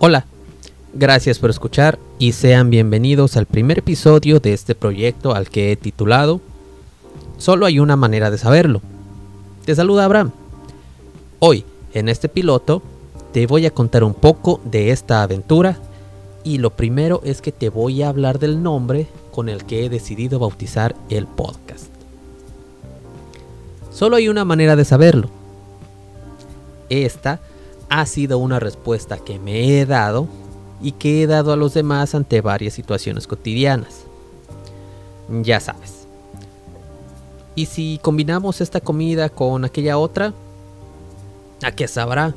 Hola, gracias por escuchar y sean bienvenidos al primer episodio de este proyecto al que he titulado Solo hay una manera de saberlo. Te saluda Abraham. Hoy, en este piloto, te voy a contar un poco de esta aventura y lo primero es que te voy a hablar del nombre con el que he decidido bautizar el podcast. Solo hay una manera de saberlo. Esta ha sido una respuesta que me he dado y que he dado a los demás ante varias situaciones cotidianas. Ya sabes. ¿Y si combinamos esta comida con aquella otra? ¿A qué sabrá?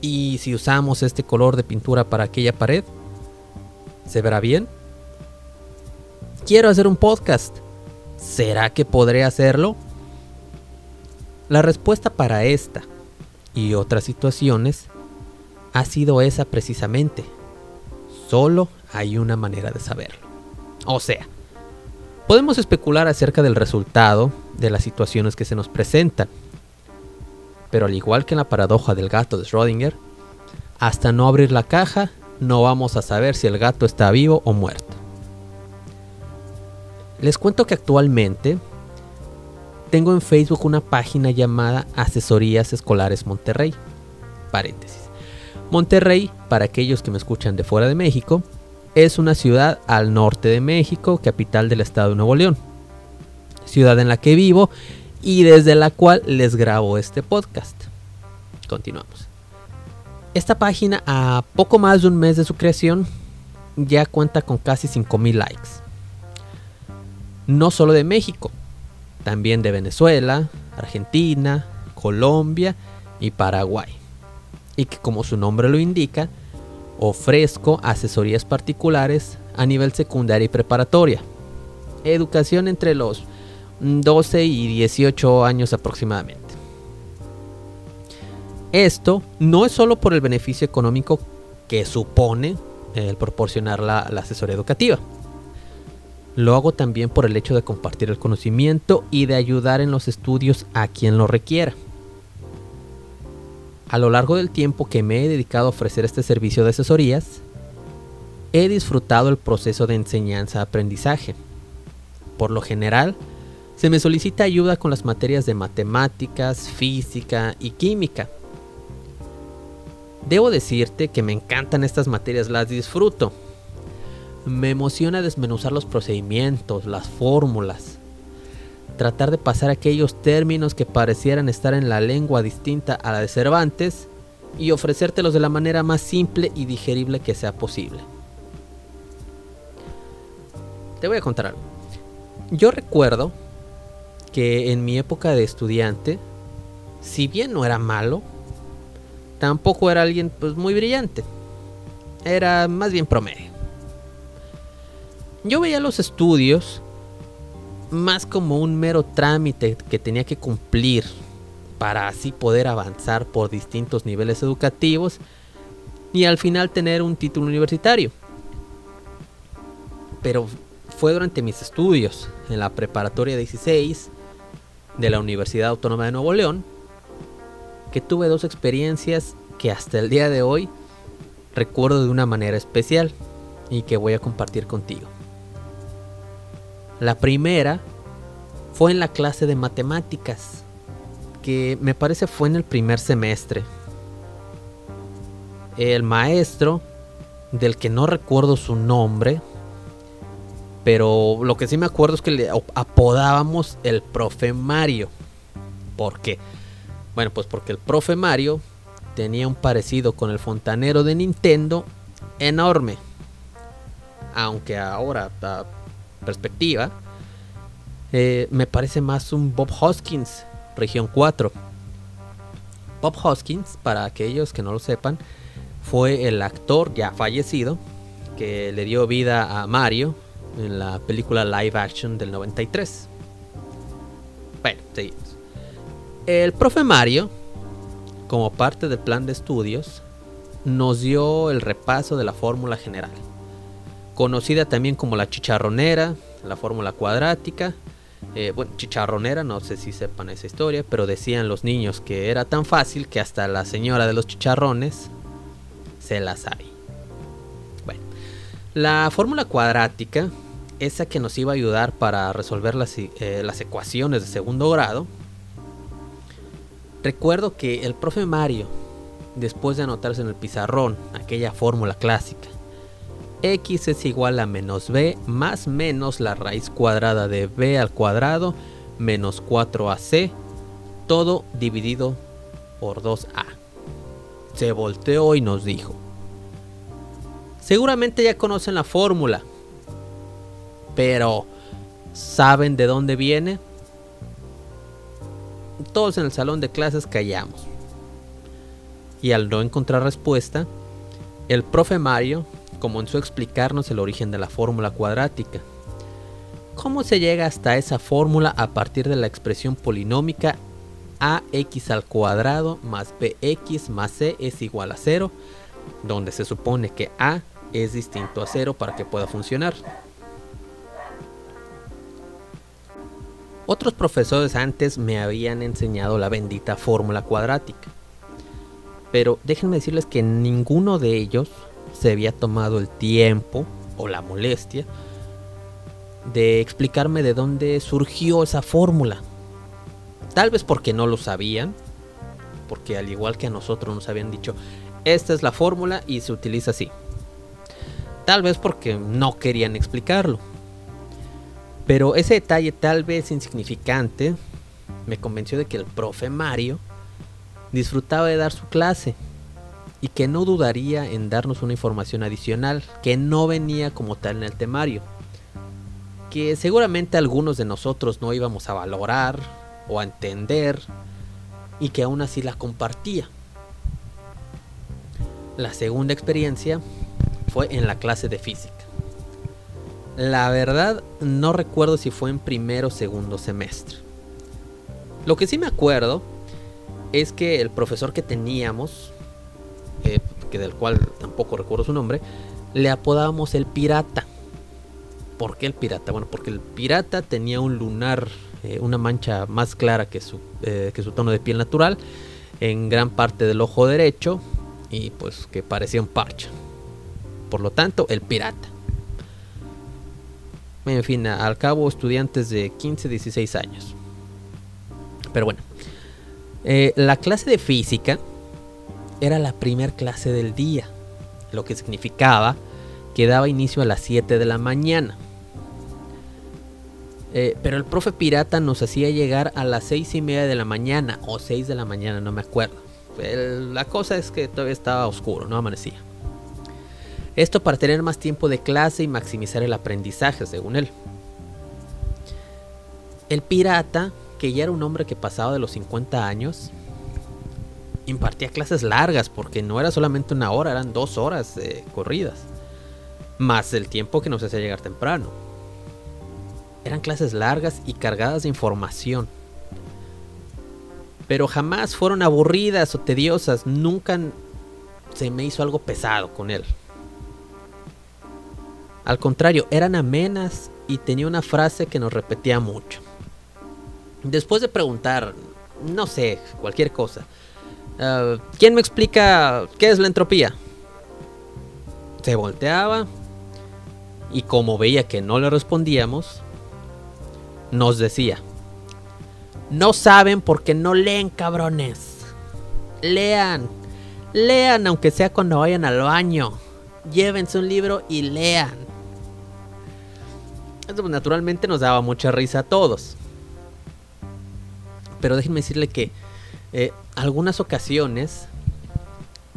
¿Y si usamos este color de pintura para aquella pared? ¿Se verá bien? Quiero hacer un podcast. ¿Será que podré hacerlo? La respuesta para esta y otras situaciones ha sido esa precisamente. Solo hay una manera de saberlo. O sea, podemos especular acerca del resultado de las situaciones que se nos presentan. Pero al igual que en la paradoja del gato de Schrödinger, hasta no abrir la caja no vamos a saber si el gato está vivo o muerto. Les cuento que actualmente tengo en Facebook una página llamada Asesorías Escolares Monterrey. Paréntesis. Monterrey, para aquellos que me escuchan de fuera de México, es una ciudad al norte de México, capital del estado de Nuevo León. Ciudad en la que vivo y desde la cual les grabo este podcast. Continuamos. Esta página, a poco más de un mes de su creación, ya cuenta con casi 5.000 likes. No solo de México, también de Venezuela, Argentina, Colombia y Paraguay. Y que como su nombre lo indica, ofrezco asesorías particulares a nivel secundaria y preparatoria. Educación entre los 12 y 18 años aproximadamente. Esto no es solo por el beneficio económico que supone el proporcionar la asesoría educativa. Lo hago también por el hecho de compartir el conocimiento y de ayudar en los estudios a quien lo requiera. A lo largo del tiempo que me he dedicado a ofrecer este servicio de asesorías, he disfrutado el proceso de enseñanza-aprendizaje. Por lo general, se me solicita ayuda con las materias de matemáticas, física y química. Debo decirte que me encantan estas materias, las disfruto, me emociona desmenuzar los procedimientos, las fórmulas, tratar de pasar aquellos términos que parecieran estar en la lengua distinta a la de Cervantes y ofrecértelos de la manera más simple y digerible que sea posible. Te voy a contar algo. Yo recuerdo que en mi época de estudiante, si bien no era malo, tampoco era alguien pues muy brillante. Era más bien promedio yo veía los estudios más como un mero trámite que tenía que cumplir para así poder avanzar por distintos niveles educativos y al final tener un título universitario. Pero fue durante mis estudios en la preparatoria 16 de la Universidad Autónoma de Nuevo León que tuve dos experiencias que hasta el día de hoy recuerdo de una manera especial y que voy a compartir contigo. La primera fue en la clase de matemáticas, que me parece fue en el primer semestre. El maestro, del que no recuerdo su nombre, pero lo que sí me acuerdo es que le apodábamos el profe Mario. ¿Por qué? Bueno, pues porque el profe Mario tenía un parecido con el fontanero de Nintendo enorme. Aunque ahora, perspectiva, eh, me parece más un Bob Hoskins, región 4. Bob Hoskins, para aquellos que no lo sepan, fue el actor ya fallecido que le dio vida a Mario en la película live action del 93. Bueno, seguimos. El profe Mario, como parte del plan de estudios, nos dio el repaso de la fórmula general conocida también como la chicharronera, la fórmula cuadrática. Eh, bueno, chicharronera, no sé si sepan esa historia, pero decían los niños que era tan fácil que hasta la señora de los chicharrones se las hay. Bueno, la fórmula cuadrática, esa que nos iba a ayudar para resolver las, eh, las ecuaciones de segundo grado, recuerdo que el profe Mario, después de anotarse en el pizarrón aquella fórmula clásica, x es igual a menos b más menos la raíz cuadrada de b al cuadrado menos 4ac, todo dividido por 2a. Se volteó y nos dijo, seguramente ya conocen la fórmula, pero ¿saben de dónde viene? Todos en el salón de clases callamos. Y al no encontrar respuesta, el profe Mario comenzó a explicarnos el origen de la fórmula cuadrática. ¿Cómo se llega hasta esa fórmula a partir de la expresión polinómica ax al cuadrado más bx más c es igual a 0, donde se supone que a es distinto a 0 para que pueda funcionar? Otros profesores antes me habían enseñado la bendita fórmula cuadrática. Pero déjenme decirles que ninguno de ellos se había tomado el tiempo o la molestia de explicarme de dónde surgió esa fórmula. Tal vez porque no lo sabían, porque al igual que a nosotros nos habían dicho, esta es la fórmula y se utiliza así. Tal vez porque no querían explicarlo. Pero ese detalle tal vez insignificante me convenció de que el profe Mario disfrutaba de dar su clase y que no dudaría en darnos una información adicional que no venía como tal en el temario, que seguramente algunos de nosotros no íbamos a valorar o a entender y que aún así la compartía. La segunda experiencia fue en la clase de física. La verdad no recuerdo si fue en primero o segundo semestre. Lo que sí me acuerdo es que el profesor que teníamos que del cual tampoco recuerdo su nombre, le apodábamos el pirata. ¿Por qué el pirata? Bueno, porque el pirata tenía un lunar, eh, una mancha más clara que su, eh, que su tono de piel natural en gran parte del ojo derecho y pues que parecía un parche. Por lo tanto, el pirata. En fin, al cabo estudiantes de 15, 16 años. Pero bueno, la clase de física era la primera clase del día, lo que significaba que daba inicio a las 7 de la mañana. Eh, pero el profe pirata nos hacía llegar a las 6 y media de la mañana, o 6 de la mañana, no me acuerdo. la cosa es que todavía estaba oscuro, no amanecía. Esto para tener más tiempo de clase y maximizar el aprendizaje, según él. El pirata, que ya era un hombre que pasaba de los 50 años, impartía clases largas porque no era solamente una hora, eran dos horas eh, corridas. Más el tiempo que nos hacía llegar temprano. Eran clases largas y cargadas de información. Pero jamás fueron aburridas o tediosas. Nunca se me hizo algo pesado con él. Al contrario, eran amenas y tenía una frase que nos repetía mucho. Después de preguntar, no sé, cualquier cosa, Ah, ¿Quién me explica qué es la entropía? Se volteaba y como veía que no le respondíamos, nos decía, no saben porque no leen cabrones. Lean, lean aunque sea cuando vayan al baño. Llévense un libro y lean. Esto pues, naturalmente nos daba mucha risa a todos. Pero déjenme decirle que eh, algunas ocasiones,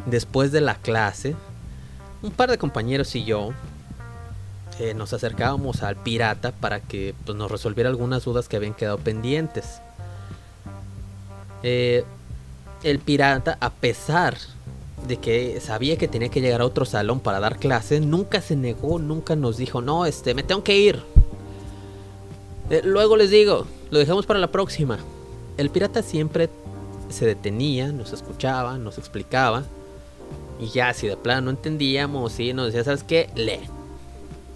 después de la clase, un par de compañeros y yo eh, nos acercábamos al pirata para que pues, nos resolviera algunas dudas que habían quedado pendientes. Eh, el pirata, a pesar de que sabía que tenía que llegar a otro salón para dar clases, nunca se negó, nunca nos dijo, no, este, me tengo que ir. luego les digo, lo dejamos para la próxima. El pirata siempre se detenía, nos escuchaba, nos explicaba. Y ya, si de plano no entendíamos, sí, nos decía, ¿sabes qué? Lee.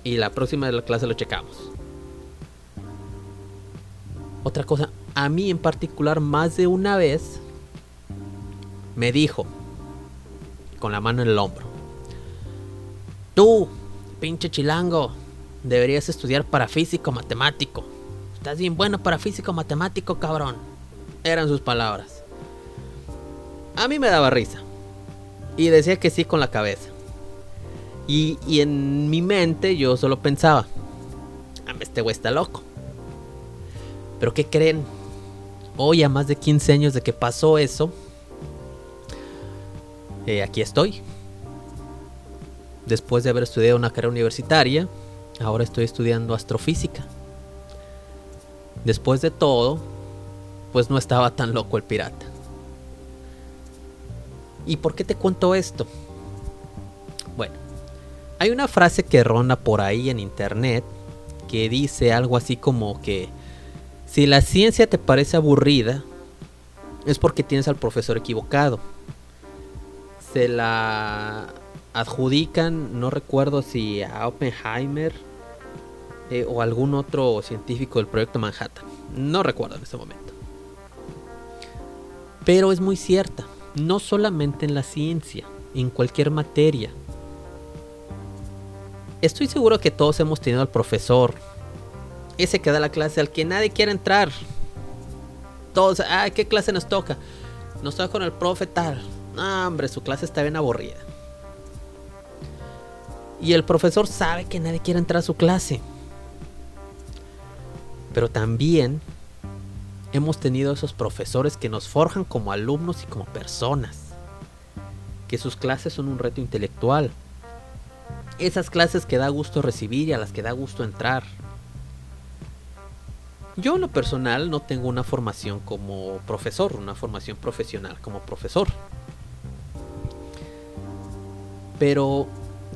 Y la próxima de la clase lo checamos. Otra cosa, a mí en particular, más de una vez, me dijo, con la mano en el hombro, Tú, pinche chilango, deberías estudiar para físico matemático. Estás bien bueno para físico matemático, cabrón. Eran sus palabras. A mí me daba risa. Y decía que sí con la cabeza. Y, y en mi mente yo solo pensaba, ah, este güey está loco. Pero ¿qué creen? Hoy a más de 15 años de que pasó eso, eh, aquí estoy. Después de haber estudiado una carrera universitaria, ahora estoy estudiando astrofísica. Después de todo, pues no estaba tan loco el pirata. ¿Y por qué te cuento esto? Bueno, hay una frase que ronda por ahí en internet que dice algo así como que si la ciencia te parece aburrida, es porque tienes al profesor equivocado. Se la adjudican, no recuerdo si a Oppenheimer eh, o algún otro científico del proyecto Manhattan. No recuerdo en este momento. Pero es muy cierta, no solamente en la ciencia, en cualquier materia. Estoy seguro que todos hemos tenido al profesor ese que da la clase al que nadie quiere entrar. Todos, ah, ¿qué clase nos toca? Nos toca con el profe tal. No, hombre, su clase está bien aburrida. Y el profesor sabe que nadie quiere entrar a su clase. Pero también hemos tenido esos profesores que nos forjan como alumnos y como personas. Que sus clases son un reto intelectual. Esas clases que da gusto recibir y a las que da gusto entrar. Yo en lo personal no tengo una formación como profesor, una formación profesional como profesor. Pero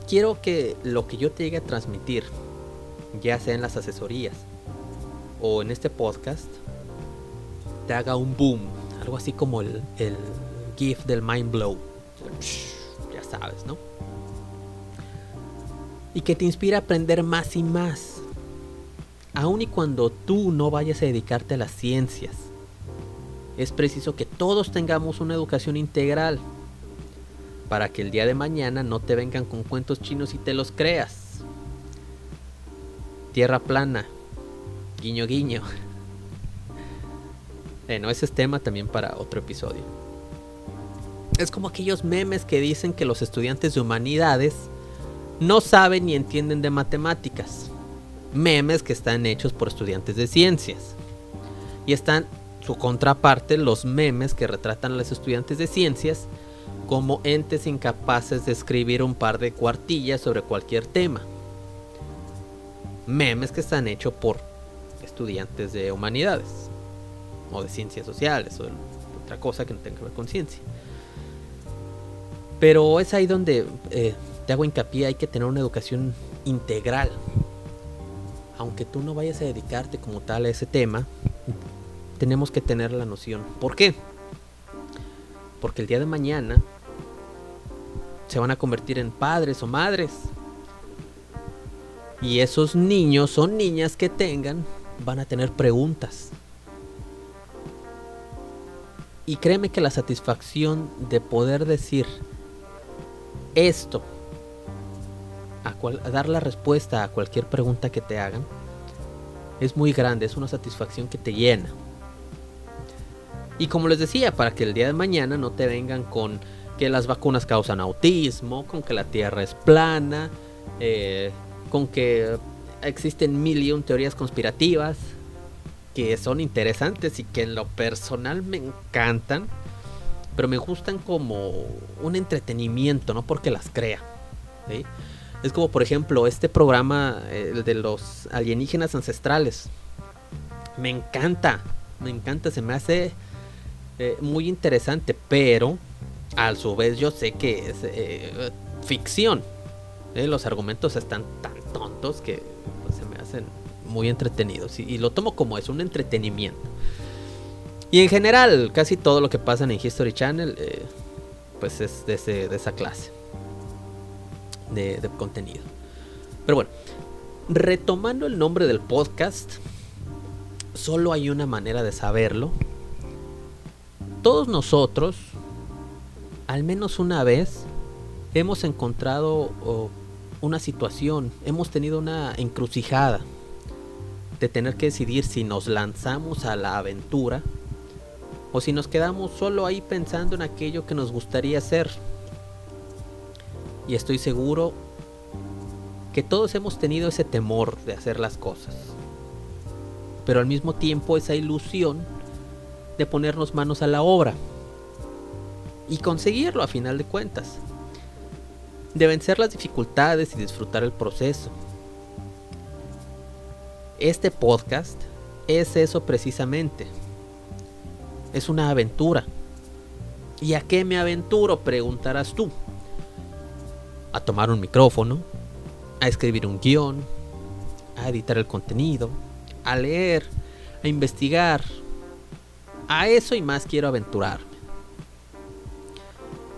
quiero que lo que yo te llegue a transmitir, ya sea en las asesorías o en este podcast, haga un boom, algo así como el, el GIF del Mind Blow. Ya sabes, ¿no? Y que te inspire a aprender más y más aun y cuando tú no vayas a dedicarte a las ciencias, es preciso que todos tengamos una educación integral para que el día de mañana no te vengan con cuentos chinos y te los creas. Tierra plana, guiño guiño. Bueno, ese es tema también para otro episodio. Es como aquellos memes que dicen que los estudiantes de humanidades no saben ni entienden de matemáticas memes que están hechos por estudiantes de ciencias. Y están su contraparte, los memes que retratan a los estudiantes de ciencias como entes incapaces de escribir un par de cuartillas sobre cualquier tema. Memes que están hechos por estudiantes de humanidades o de ciencias sociales o de otra cosa que no tenga que ver con ciencia. Pero es ahí donde eh, te hago hincapié, hay que tener una educación integral aunque tú no vayas a dedicarte como tal a ese tema, tenemos que tener la noción. ¿Por qué? Porque el día de mañana se van a convertir en padres o madres. Y esos niños o niñas que tengan van a tener preguntas. Y créeme que la satisfacción de poder decir esto a, dar la respuesta a cualquier pregunta que te hagan es muy grande, es una satisfacción que te llena. Y como les decía, para que el día de mañana no te vengan con que las vacunas causan autismo, con que la Tierra es plana, eh, con que existen mil y un teorías conspirativas que son interesantes y que en lo personal me encantan, pero me gustan como un entretenimiento, no porque las crea. Es como por ejemplo este programa el de los alienígenas ancestrales. Me encanta, me encanta, se me hace eh, muy interesante, pero a su vez yo sé que es eh, ficción. Eh, los argumentos están tan tontos que muy entretenidos y, lo tomo como es un entretenimiento. Y en general, casi todo lo que pasa en History Channel, pues es de, de esa clase de, contenido. Pero bueno, retomando el nombre del podcast, solo hay una manera de saberlo. Todos nosotros, al menos una vez, hemos encontrado una situación, hemos tenido una encrucijada de tener que decidir si nos lanzamos a la aventura o si nos quedamos solo ahí pensando en aquello que nos gustaría hacer. Y estoy seguro que todos hemos tenido ese temor de hacer las cosas, pero al mismo tiempo esa ilusión de ponernos manos a la obra y conseguirlo a final de cuentas, de vencer las dificultades y disfrutar el proceso. Este podcast es eso precisamente. Es una aventura. ¿Y a qué me aventuro? Preguntarás tú. A tomar un micrófono, a escribir un guion, a editar el contenido, a leer, a investigar. A eso y más quiero aventurarme.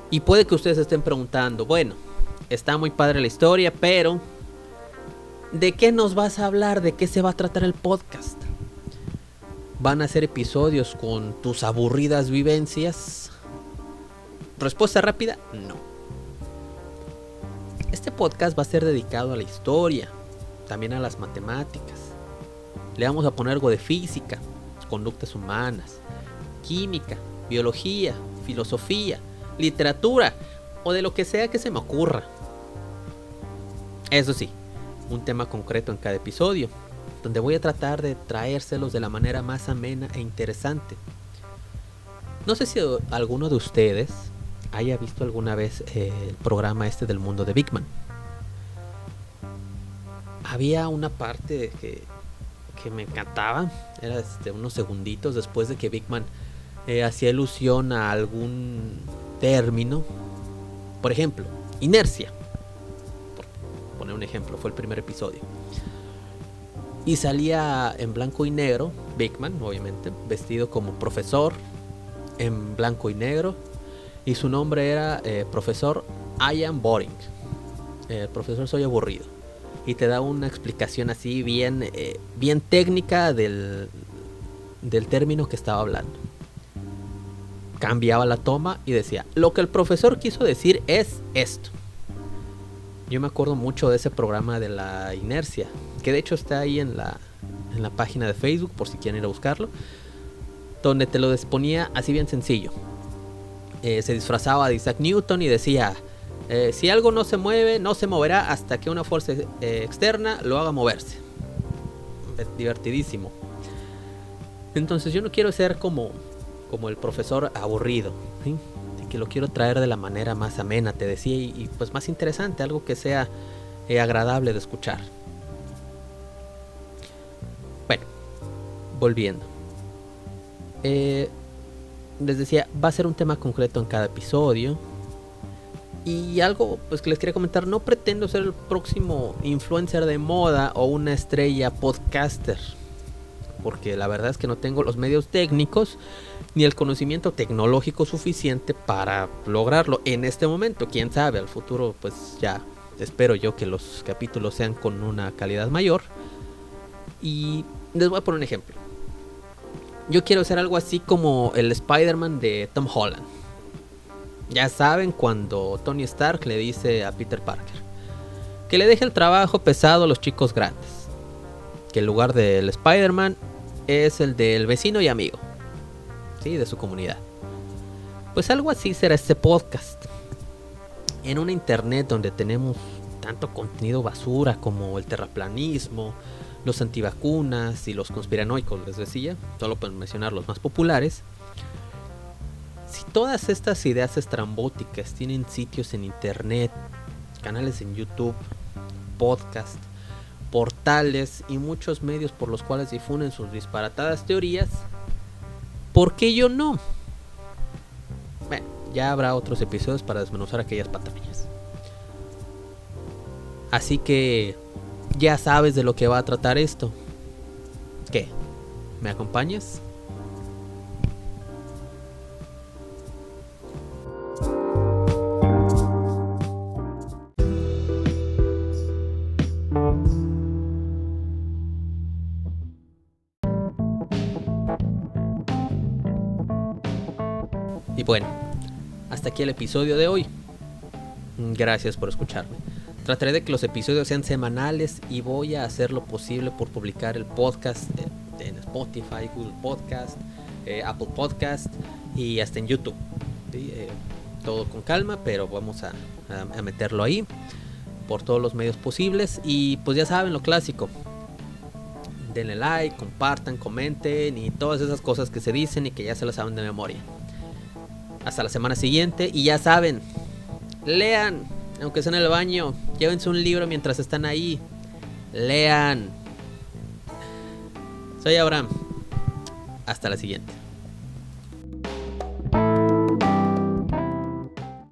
Y puede que ustedes estén preguntando, bueno, está muy padre la historia, pero ¿De qué nos vas a hablar? ¿De qué se va a tratar el podcast? ¿Van a ser episodios con tus aburridas vivencias? Respuesta rápida, no. Este podcast va a ser dedicado a la historia, también a las matemáticas. Le vamos a poner algo de física, conductas humanas, química, biología, filosofía, literatura o de lo que sea que se me ocurra. Eso sí, un tema concreto en cada episodio, donde voy a tratar de traérselos de la manera más amena e interesante. No sé si alguno de ustedes haya visto alguna vez eh, el programa este del mundo de Big Man. Había una parte que, que me encantaba, era este, unos segunditos después de que Big Man eh, hacía ilusión a algún término. Por ejemplo, inercia ejemplo, fue el primer episodio. Y salía en blanco y negro, Bigman, obviamente, vestido como profesor en blanco y negro. Y su nombre era eh, profesor I am boring. Eh, profesor soy aburrido. Y te da una explicación así bien, eh, bien técnica del, del término que estaba hablando. Cambiaba la toma y decía, lo que el profesor quiso decir es esto. Yo me acuerdo mucho de ese programa de la inercia, que de hecho está ahí en la, en la página de Facebook por si quieren ir a buscarlo, donde te lo disponía así bien sencillo. Eh, se disfrazaba de Isaac Newton y decía, eh, si algo no se mueve, no se moverá hasta que una fuerza eh, externa lo haga moverse. Divertidísimo. Entonces yo no quiero ser como, como el profesor aburrido. Que lo quiero traer de la manera más amena, te decía, y, pues más interesante, algo que sea eh, agradable de escuchar. Bueno, volviendo. Eh, les decía, va a ser un tema concreto en cada episodio. Y algo pues que les quería comentar, no pretendo ser el próximo influencer de moda o una estrella podcaster. Porque la verdad es que no tengo los medios técnicos ni el conocimiento tecnológico suficiente para lograrlo en este momento. Quién sabe, al futuro pues ya espero yo que los capítulos sean con una calidad mayor. Y les voy a poner un ejemplo. Yo quiero hacer algo así como el Spider-Man de Tom Holland. Ya saben cuando Tony Stark le dice a Peter Parker que le deje el trabajo pesado a los chicos grandes. Que el lugar del Spider-Man es el del vecino y amigo de su comunidad. Pues algo así será este podcast. En una internet donde tenemos tanto contenido basura como el terraplanismo, los antivacunas y los conspiranoicos, les decía, solo para mencionar los más populares. Si todas estas ideas estrambóticas tienen sitios en internet, canales en YouTube, podcast, portales y muchos medios por los cuales difunden sus disparatadas teorías, ¿Por qué yo no? Bueno, ya habrá otros episodios para desmenuzar aquellas patrañas. Así que ya sabes de lo que va a tratar esto. ¿Qué? ¿Me acompañas? Hasta aquí el episodio de hoy. Gracias por escucharme. Trataré de que los episodios sean semanales y voy a hacer lo posible por publicar el podcast en Spotify, Google Podcast, eh, Apple Podcast y hasta en YouTube. Eh, todo con calma, pero vamos a, a meterlo ahí por todos los medios posibles. Y pues ya saben lo clásico. Denle like, compartan, comenten y todas esas cosas que se dicen y que ya se las saben de memoria. Hasta la semana siguiente y ya saben, lean, aunque sea en el baño, llévense un libro mientras están ahí. Lean. Soy Abraham. Hasta la siguiente.